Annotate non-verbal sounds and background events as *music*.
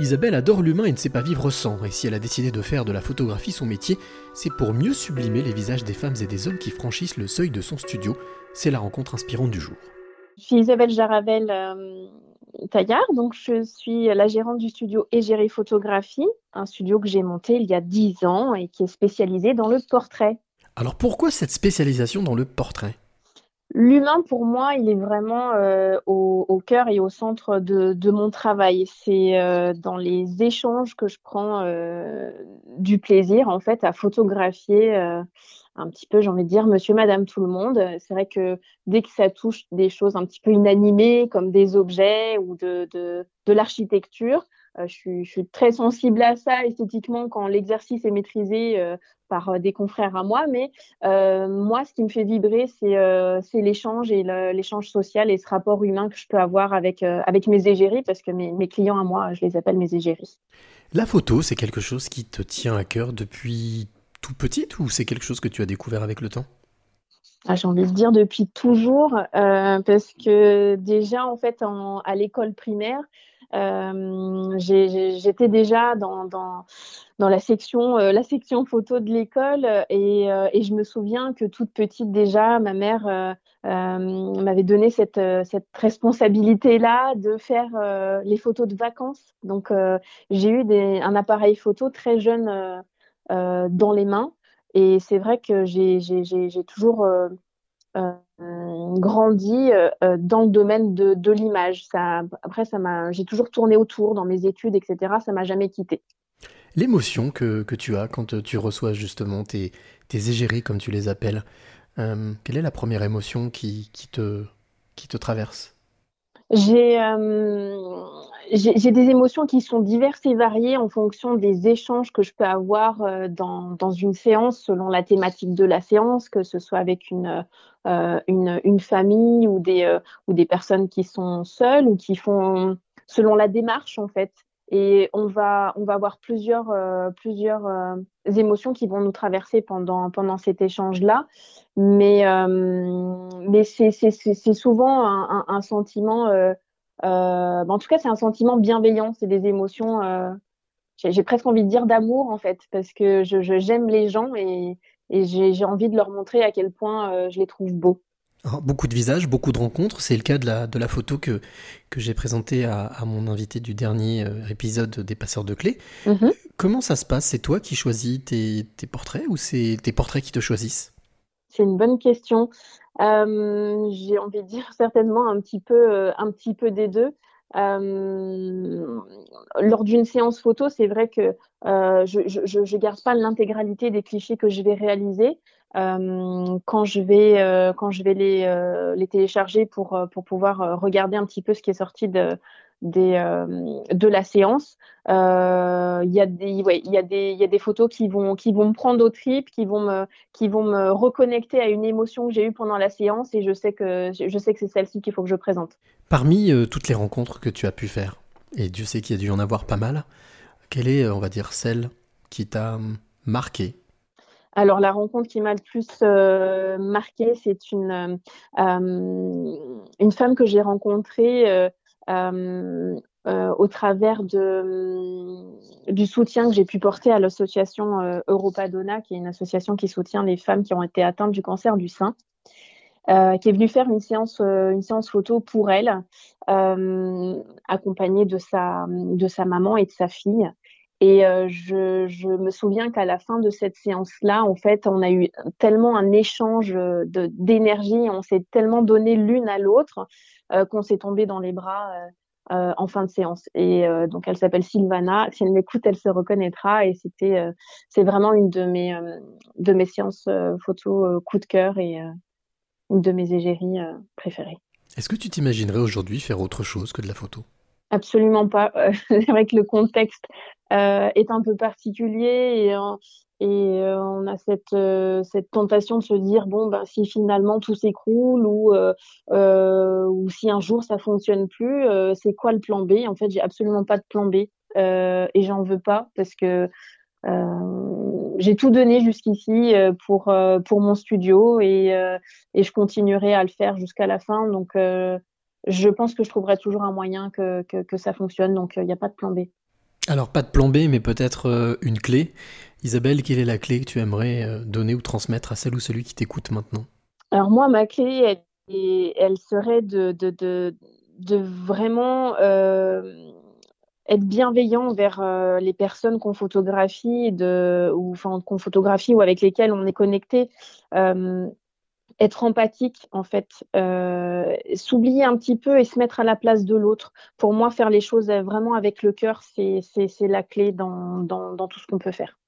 Isabelle adore l'humain et ne sait pas vivre sans, et si elle a décidé de faire de la photographie son métier, c'est pour mieux sublimer les visages des femmes et des hommes qui franchissent le seuil de son studio. C'est la rencontre inspirante du jour. Je suis Isabelle Jaravel euh, Taillard, donc je suis la gérante du studio Égérie Photographie, un studio que j'ai monté il y a 10 ans et qui est spécialisé dans le portrait. Alors pourquoi cette spécialisation dans le portrait? L'humain, pour moi, il est vraiment euh, au, cœur et au centre de, mon travail. C'est euh, dans les échanges que je prends euh, du plaisir, en fait, à photographier un petit peu, j'ai envie de dire, monsieur, madame, tout le monde. C'est vrai que dès que ça touche des choses un petit peu inanimées, comme des objets ou de, de l'architecture, euh, je suis, très sensible à ça esthétiquement quand l'exercice est maîtrisé euh, par euh, des confrères à moi. Mais moi, ce qui me fait vibrer, c'est l'échange et l'échange social et ce rapport humain que je peux avoir avec, avec mes égéries, parce que mes, mes, clients à moi, je les appelle mes égéries. La photo, c'est quelque chose qui te tient à cœur depuis tout petite ou c'est quelque chose que tu as découvert avec le temps? Ah, J'ai envie de dire depuis toujours, parce que déjà, en fait, à l'école primaire, euh, j'étais déjà dans, dans, la section euh, la section photo de l'école et, euh, et, je me souviens que toute petite déjà ma mère m'avait donné cette, cette responsabilité là de faire les photos de vacances. Donc j'ai eu des, un appareil photo très jeune dans les mains. Et c'est vrai que j'ai toujours grandi euh, euh, dans le domaine de, de l'image. Ça, après, ça m'a, j'ai toujours tourné autour dans mes études, etc. Ça m'a jamais quitté. L'émotion que, que, tu as quand tu reçois justement tes, tes égéries, comme tu les appelles, euh, quelle est la première émotion qui, qui, te, qui te traverse? J'ai, j'ai des émotions qui sont diverses et variées en fonction des échanges que je peux avoir euh, dans, dans une séance selon la thématique de la séance, que ce soit avec une, euh, une, une, famille ou des, euh, ou des personnes qui sont seules ou qui font selon la démarche en fait. Et on va, on va avoir plusieurs, plusieurs émotions qui vont nous traverser pendant, pendant cet échange-là. Mais, mais c'est souvent un, un, un sentiment euh, en tout cas, c'est un sentiment bienveillant, c'est des émotions, euh, j'ai presque envie de dire d'amour en fait, parce que je, j'aime les gens et, et j'ai envie de leur montrer à quel point euh, je les trouve beaux. beaucoup de visages, beaucoup de rencontres. C'est le cas de la, de la photo que, que j'ai présentée à, à, mon invité du dernier épisode des Passeurs de Clés. Mm-hmm. Comment ça se passe? C'est toi qui choisis tes, tes portraits ou c'est tes portraits qui te choisissent? C'est une bonne question. Euh, j'ai envie de dire certainement un petit peu, euh, des deux. Euh, lors d'une séance photo, c'est vrai que je, je, garde pas l'intégralité des clichés que je vais réaliser. Quand je vais quand les, les télécharger pour pouvoir regarder un petit peu ce qui est sorti de des, euh, de la séance. Euh, il y, a des, ouais, y, a des, y a des photos qui vont, qui vont me prendre au trip, qui vont me, qui vont me reconnecter à une émotion que j'ai eue pendant la séance et je sais que, je sais que c'est celle-ci qu'il faut que je présente. Parmi euh, toutes les rencontres que tu as pu faire, et Dieu sait qu'il y a dû en avoir pas mal, quelle est, on va dire, celle qui t'a marqué? Alors la rencontre qui m'a le plus euh, marqué, c'est une euh, une femme que j'ai rencontrée au travers de, du soutien que j'ai pu porter à l'association euh, Europa Donna, qui est une association qui soutient les femmes qui ont été atteintes du cancer du sein. Euh, qui est venue faire une séance, photo pour elle, euh, accompagnée de sa, de sa maman et de sa fille. Et euh, je, je, me souviens qu'à la fin de cette séance-là, en fait, on a eu tellement un échange d'énergie, on s'est tellement donné l'une à l'autre euh, qu'on s'est tombé dans les bras euh, euh, en fin de séance. Et donc elle s'appelle Sylvana. Si elle m'écoute, elle se reconnaîtra. Et c'était, c'est vraiment une de mes de mes séances photo coup de cœur et une de mes égéries préférées. Est-ce que tu t'imaginerais aujourd'hui faire autre chose que de la photo? Absolument pas. *laughs* c'est vrai que le contexte est un peu particulier et et euh, on a cette, euh, cette tentation de se dire bon ben si finalement tout s'écroule ou euh, ou si un jour ça fonctionne plus, c'est quoi le plan B? En fait, j'ai absolument pas de plan B et j'en veux pas parce que j'ai tout donné jusqu'ici pour pour mon studio et et je continuerai à le faire jusqu'à la fin. Donc je pense que je trouverai toujours un moyen que que, que ça fonctionne. Donc il n'y a pas de plan B. Alors, pas de plan B, mais peut-être une clé. Isabelle, quelle est la clé que tu aimerais donner ou transmettre à celle ou celui qui t'écoute maintenant? Alors moi, ma clé, elle, serait de, vraiment être bienveillant envers euh, les personnes qu'on photographie ou enfin photographie ou avec lesquelles on est connecté. Euh, être empathique en fait, euh, s'oublier un petit peu et se mettre à la place de l'autre. Pour moi, faire les choses vraiment avec le cœur, c'est la clé dans, dans tout ce qu'on peut faire.